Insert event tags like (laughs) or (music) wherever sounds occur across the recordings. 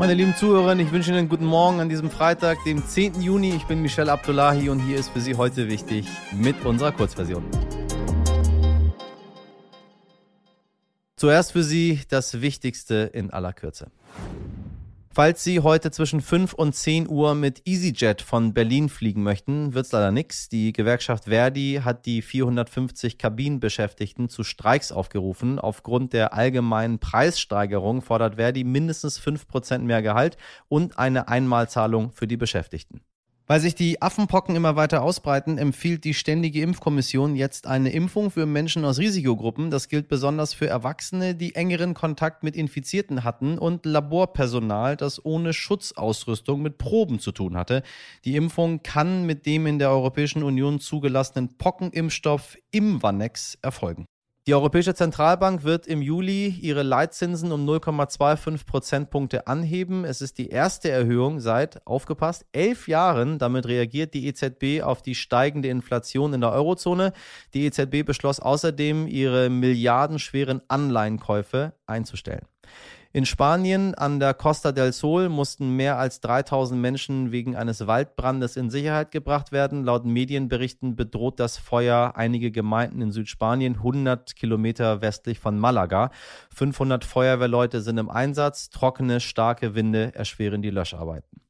Meine lieben Zuhörer, ich wünsche Ihnen einen guten Morgen an diesem Freitag, dem 10. Juni. Ich bin Michelle Abdullahi und hier ist für Sie heute wichtig mit unserer Kurzversion. Zuerst für Sie das Wichtigste in aller Kürze. Falls Sie heute zwischen 5 und 10 Uhr mit EasyJet von Berlin fliegen möchten, wird's leider nix. Die Gewerkschaft Verdi hat die 450 Kabinenbeschäftigten zu Streiks aufgerufen. Aufgrund der allgemeinen Preissteigerung fordert Verdi mindestens 5% mehr Gehalt und eine Einmalzahlung für die Beschäftigten. Weil sich die Affenpocken immer weiter ausbreiten, empfiehlt die Ständige Impfkommission jetzt eine Impfung für Menschen aus Risikogruppen. Das gilt besonders für Erwachsene, die engeren Kontakt mit Infizierten hatten und Laborpersonal, das ohne Schutzausrüstung mit Proben zu tun hatte. Die Impfung kann mit dem in der Europäischen Union zugelassenen Pockenimpfstoff Imvanex erfolgen. Die Europäische Zentralbank wird im Juli ihre Leitzinsen um 0,25 Prozentpunkte anheben. Es ist die erste Erhöhung seit, aufgepasst, elf Jahren. Damit reagiert die EZB auf die steigende Inflation in der Eurozone. Die EZB beschloss außerdem, ihre milliardenschweren Anleihenkäufe einzustellen. In Spanien an der Costa del Sol mussten mehr als 3000 Menschen wegen eines Waldbrandes in Sicherheit gebracht werden. Laut Medienberichten bedroht das Feuer einige Gemeinden in Südspanien, 100 Kilometer westlich von Malaga. 500 Feuerwehrleute sind im Einsatz. Trockene, starke Winde erschweren die Löscharbeiten.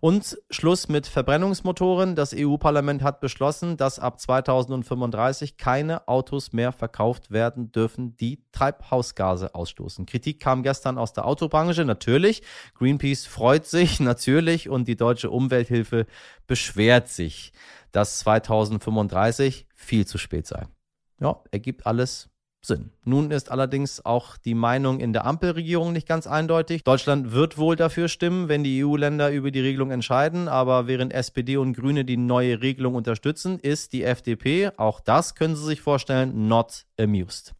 Und Schluss mit Verbrennungsmotoren. Das EU-Parlament hat beschlossen, dass ab 2035 keine Autos mehr verkauft werden dürfen, die Treibhausgase ausstoßen. Kritik kam gestern aus der Autobranche, natürlich. Greenpeace freut sich, (laughs) natürlich. Und die deutsche Umwelthilfe beschwert sich, dass 2035 viel zu spät sei. Ja, ergibt alles Sinn. Nun ist allerdings auch die Meinung in der Ampelregierung nicht ganz eindeutig. Deutschland wird wohl dafür stimmen, wenn die EU-Länder über die Regelung entscheiden, aber während SPD und Grüne die neue Regelung unterstützen, ist die FDP, auch das können Sie sich vorstellen, not amused.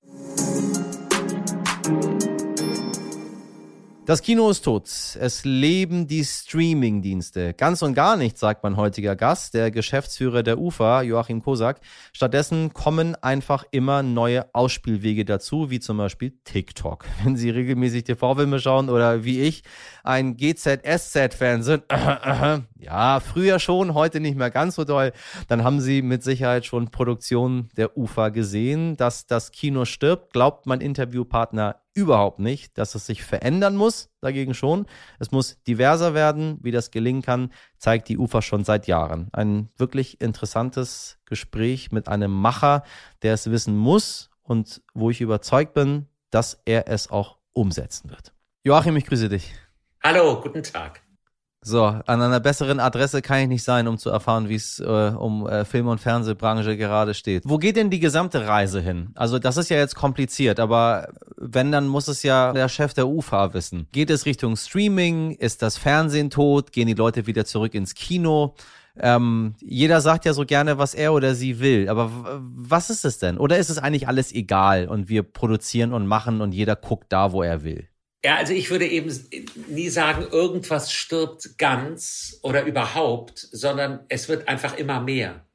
Das Kino ist tot. Es leben die Streaming-Dienste. Ganz und gar nicht, sagt mein heutiger Gast, der Geschäftsführer der UFA, Joachim Kosak. Stattdessen kommen einfach immer neue Ausspielwege dazu, wie zum Beispiel TikTok. (laughs) Wenn Sie regelmäßig TV-Filme schauen oder wie ich ein GZSZ-Fan sind, (laughs) ja, früher schon, heute nicht mehr ganz so doll, dann haben Sie mit Sicherheit schon Produktionen der UFA gesehen. Dass das Kino stirbt, glaubt mein Interviewpartner überhaupt nicht, dass es sich verändern muss, dagegen schon. Es muss diverser werden. Wie das gelingen kann, zeigt die UFA schon seit Jahren. Ein wirklich interessantes Gespräch mit einem Macher, der es wissen muss und wo ich überzeugt bin, dass er es auch umsetzen wird. Joachim, ich grüße dich. Hallo, guten Tag. So, an einer besseren Adresse kann ich nicht sein, um zu erfahren, wie es äh, um äh, Film- und Fernsehbranche gerade steht. Wo geht denn die gesamte Reise hin? Also das ist ja jetzt kompliziert, aber wenn, dann muss es ja der Chef der UFA wissen. Geht es Richtung Streaming? Ist das Fernsehen tot? Gehen die Leute wieder zurück ins Kino? Ähm, jeder sagt ja so gerne, was er oder sie will, aber was ist es denn? Oder ist es eigentlich alles egal und wir produzieren und machen und jeder guckt da, wo er will? Ja, also ich würde eben nie sagen, irgendwas stirbt ganz oder überhaupt, sondern es wird einfach immer mehr.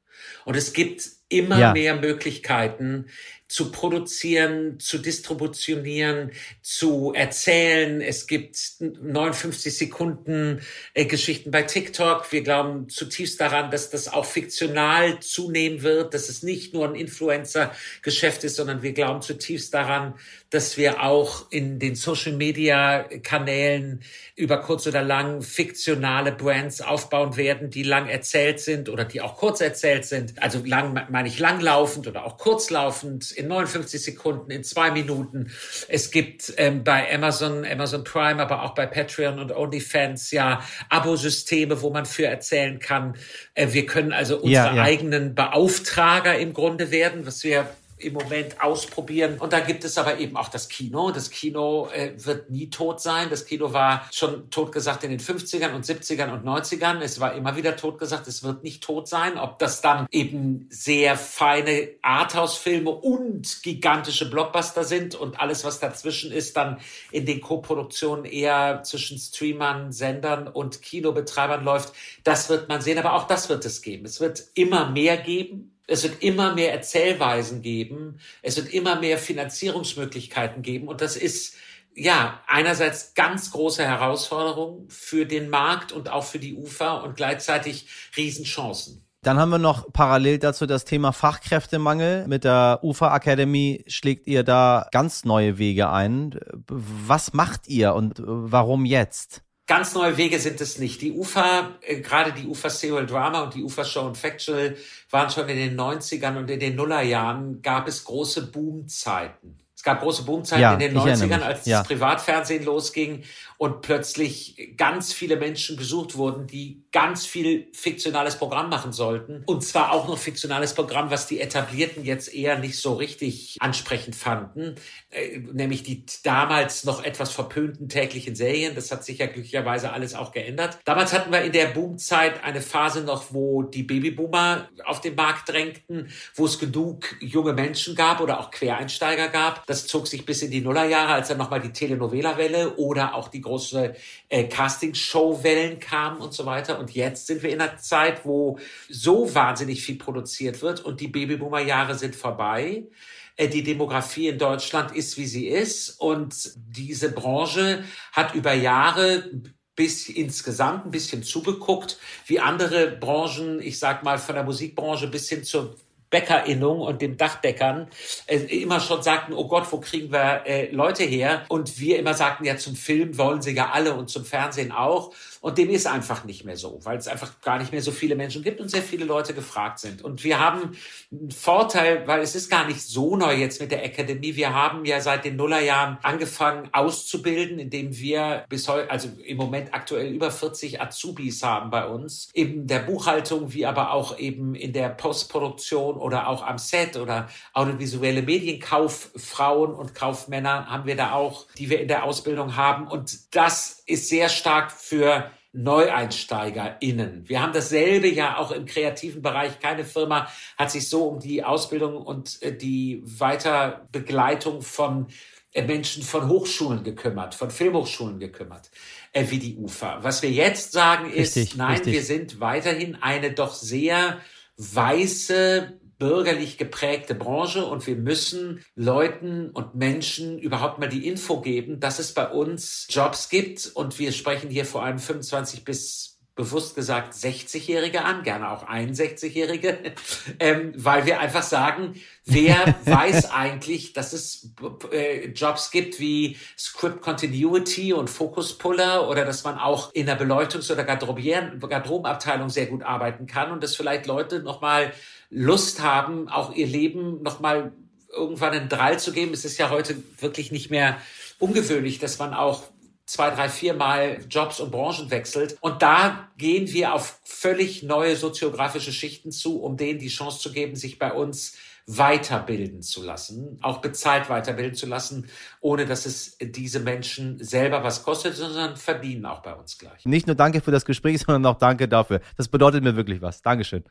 Und es gibt immer ja. mehr Möglichkeiten, zu produzieren, zu distributionieren, zu erzählen. Es gibt 59 Sekunden äh, Geschichten bei TikTok. Wir glauben zutiefst daran, dass das auch fiktional zunehmen wird, dass es nicht nur ein Influencer-Geschäft ist, sondern wir glauben zutiefst daran, dass wir auch in den Social-Media-Kanälen über kurz oder lang fiktionale Brands aufbauen werden, die lang erzählt sind oder die auch kurz erzählt sind. Also lang meine ich langlaufend oder auch kurzlaufend in 59 Sekunden, in zwei Minuten. Es gibt ähm, bei Amazon, Amazon Prime, aber auch bei Patreon und OnlyFans ja Abosysteme, wo man für erzählen kann. Äh, wir können also unsere ja, ja. eigenen Beauftrager im Grunde werden, was wir im Moment ausprobieren. Und da gibt es aber eben auch das Kino. Das Kino äh, wird nie tot sein. Das Kino war schon tot gesagt in den 50ern und 70ern und 90ern. Es war immer wieder tot gesagt. Es wird nicht tot sein. Ob das dann eben sehr feine Arthouse-Filme und gigantische Blockbuster sind und alles, was dazwischen ist, dann in den Co-Produktionen eher zwischen Streamern, Sendern und Kinobetreibern läuft. Das wird man sehen. Aber auch das wird es geben. Es wird immer mehr geben es wird immer mehr Erzählweisen geben. Es wird immer mehr Finanzierungsmöglichkeiten geben. Und das ist ja, einerseits ganz große Herausforderung für den Markt und auch für die UFA und gleichzeitig Riesenchancen. Dann haben wir noch parallel dazu das Thema Fachkräftemangel. Mit der UFA Academy schlägt ihr da ganz neue Wege ein. Was macht ihr und warum jetzt? Ganz neue Wege sind es nicht. Die UFA, äh, gerade die UFA Serial Drama und die UFA Show and Factual waren schon in den 90ern und in den Nullerjahren gab es große Boomzeiten. Es gab große Boomzeiten ja, in den 90ern, als ja. das Privatfernsehen losging und plötzlich ganz viele Menschen gesucht wurden, die ganz viel fiktionales Programm machen sollten. Und zwar auch noch fiktionales Programm, was die Etablierten jetzt eher nicht so richtig ansprechend fanden, äh, nämlich die damals noch etwas verpönten täglichen Serien. Das hat sich ja glücklicherweise alles auch geändert. Damals hatten wir in der Boomzeit eine Phase noch, wo die Babyboomer auf den Markt drängten, wo es genug junge Menschen gab oder auch Quereinsteiger gab. Das zog sich bis in die Nullerjahre, als dann nochmal die Telenovela-Welle oder auch die große äh, Casting-Show-Wellen kamen und so weiter. Jetzt sind wir in einer Zeit, wo so wahnsinnig viel produziert wird und die Babyboomer-Jahre sind vorbei. Äh, die Demografie in Deutschland ist, wie sie ist. Und diese Branche hat über Jahre bis insgesamt ein bisschen zugeguckt, wie andere Branchen, ich sag mal von der Musikbranche bis hin zur Bäckerinnung und dem Dachdeckern äh, immer schon sagten, oh Gott, wo kriegen wir äh, Leute her? Und wir immer sagten, ja, zum Film wollen sie ja alle und zum Fernsehen auch. Und dem ist einfach nicht mehr so, weil es einfach gar nicht mehr so viele Menschen gibt und sehr viele Leute gefragt sind. Und wir haben einen Vorteil, weil es ist gar nicht so neu jetzt mit der Akademie. Wir haben ja seit den Nullerjahren angefangen auszubilden, indem wir bis heute, also im Moment aktuell über 40 Azubis haben bei uns, in der Buchhaltung, wie aber auch eben in der Postproduktion oder auch am Set oder audiovisuelle Medienkauffrauen und Kaufmänner haben wir da auch, die wir in der Ausbildung haben. Und das ist sehr stark für NeueinsteigerInnen. Wir haben dasselbe ja auch im kreativen Bereich. Keine Firma hat sich so um die Ausbildung und äh, die Weiterbegleitung von äh, Menschen von Hochschulen gekümmert, von Filmhochschulen gekümmert, äh, wie die UFA. Was wir jetzt sagen ist, richtig, nein, richtig. wir sind weiterhin eine doch sehr weiße bürgerlich geprägte Branche und wir müssen Leuten und Menschen überhaupt mal die Info geben, dass es bei uns Jobs gibt. Und wir sprechen hier vor allem 25 bis bewusst gesagt 60-Jährige an, gerne auch 61-Jährige, (laughs) ähm, weil wir einfach sagen, wer (laughs) weiß eigentlich, dass es äh, Jobs gibt wie Script Continuity und Focus Puller oder dass man auch in der Beleuchtungs- oder Garderobenabteilung sehr gut arbeiten kann und dass vielleicht Leute nochmal Lust haben, auch ihr Leben nochmal irgendwann in Drall zu geben. Es ist ja heute wirklich nicht mehr ungewöhnlich, dass man auch zwei, drei, vier Mal Jobs und Branchen wechselt. Und da gehen wir auf völlig neue soziografische Schichten zu, um denen die Chance zu geben, sich bei uns weiterbilden zu lassen, auch bezahlt weiterbilden zu lassen, ohne dass es diese Menschen selber was kostet, sondern verdienen auch bei uns gleich. Nicht nur danke für das Gespräch, (laughs) sondern auch danke dafür. Das bedeutet mir wirklich was. Dankeschön.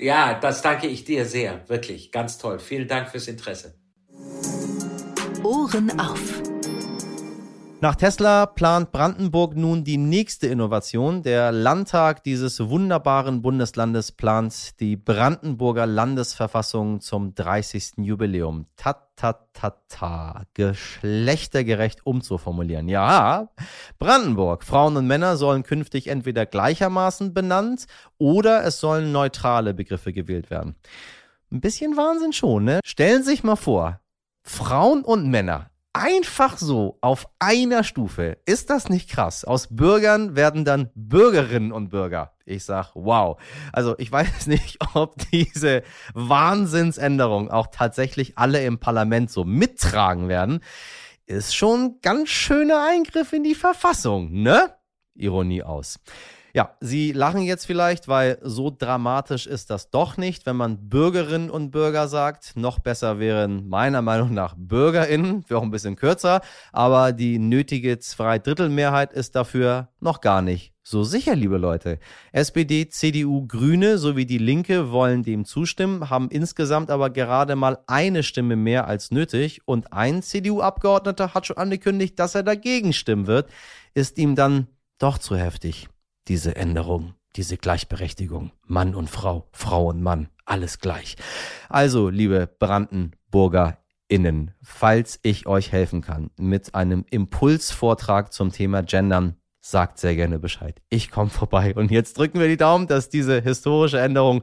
Ja, das danke ich dir sehr, wirklich, ganz toll. Vielen Dank fürs Interesse. Ohren auf. Nach Tesla plant Brandenburg nun die nächste Innovation. Der Landtag dieses wunderbaren Bundeslandes plant die Brandenburger Landesverfassung zum 30. Jubiläum. Ta, ta, ta, ta. Geschlechtergerecht umzuformulieren. Ja, Brandenburg. Frauen und Männer sollen künftig entweder gleichermaßen benannt oder es sollen neutrale Begriffe gewählt werden. Ein bisschen Wahnsinn schon, ne? Stellen Sie sich mal vor, Frauen und Männer einfach so auf einer Stufe. Ist das nicht krass? Aus Bürgern werden dann Bürgerinnen und Bürger. Ich sag, wow. Also ich weiß (laughs) nicht, ob diese Wahnsinnsänderung auch tatsächlich alle im Parlament so mittragen werden. Ist schon ganz schöner Eingriff in die Verfassung, ne? Ironie aus. Ja, Sie lachen jetzt vielleicht, weil so dramatisch ist das doch nicht, wenn man Bürgerinnen und Bürger sagt. Noch besser wären meiner Meinung nach Bürgerinnen, wäre auch ein bisschen kürzer, aber die nötige Zweidrittelmehrheit ist dafür noch gar nicht so sicher, liebe Leute. SPD, CDU, Grüne sowie die Linke wollen dem zustimmen, haben insgesamt aber gerade mal eine Stimme mehr als nötig und ein CDU-Abgeordneter hat schon angekündigt, dass er dagegen stimmen wird. Ist ihm dann doch zu heftig diese Änderung, diese Gleichberechtigung. Mann und Frau, Frau und Mann, alles gleich. Also, liebe Brandenburger HörerInnen, falls ich euch helfen kann mit einem Impulsvortrag zum Thema Gendern, sagt sehr gerne Bescheid. Ich komme vorbei. Und jetzt drücken wir die Daumen, dass diese historische Änderung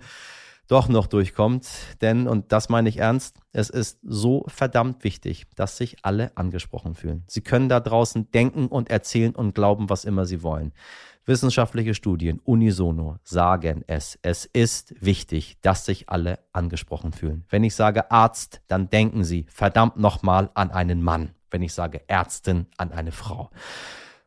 doch noch durchkommt. Denn, und das meine ich ernst, es ist so verdammt wichtig, dass sich alle angesprochen fühlen. Sie können da draußen denken und erzählen und glauben, was immer sie wollen. Wissenschaftliche Studien unisono sagen es. Es ist wichtig, dass sich alle angesprochen fühlen. Wenn ich sage Arzt, dann denken Sie verdammt nochmal an einen Mann. Wenn ich sage Ärztin, an eine Frau.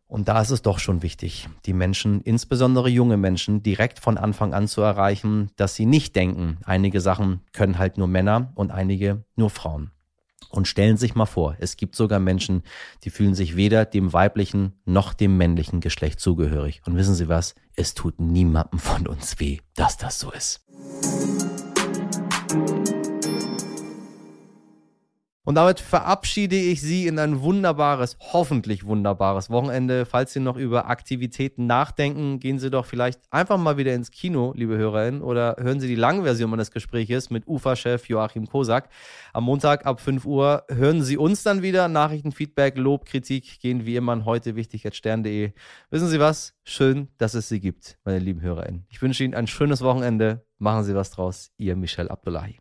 Und da ist es doch schon wichtig, die Menschen, insbesondere junge Menschen, direkt von Anfang an zu erreichen, dass sie nicht denken, einige Sachen können halt nur Männer und einige nur Frauen. Und stellen sich mal vor, es gibt sogar Menschen, die fühlen sich weder dem weiblichen noch dem männlichen Geschlecht zugehörig. Und wissen Sie was? Es tut niemandem von uns weh, dass das so ist. Und damit verabschiede ich Sie in ein wunderbares, hoffentlich wunderbares Wochenende. Falls Sie noch über Aktivitäten nachdenken, gehen Sie doch vielleicht einfach mal wieder ins Kino, liebe Hörerinnen, oder hören Sie die lange Version meines Gespräches mit UFA-Chef Joachim Kosak. Am Montag ab 5 Uhr hören Sie uns dann wieder. Nachrichten, Feedback, Lob, Kritik gehen wie immer an heute wichtig at stern.de. Wissen Sie was? Schön, dass es Sie gibt, meine lieben Hörerinnen. Ich wünsche Ihnen ein schönes Wochenende. Machen Sie was draus. Ihr Michel Abdullahi.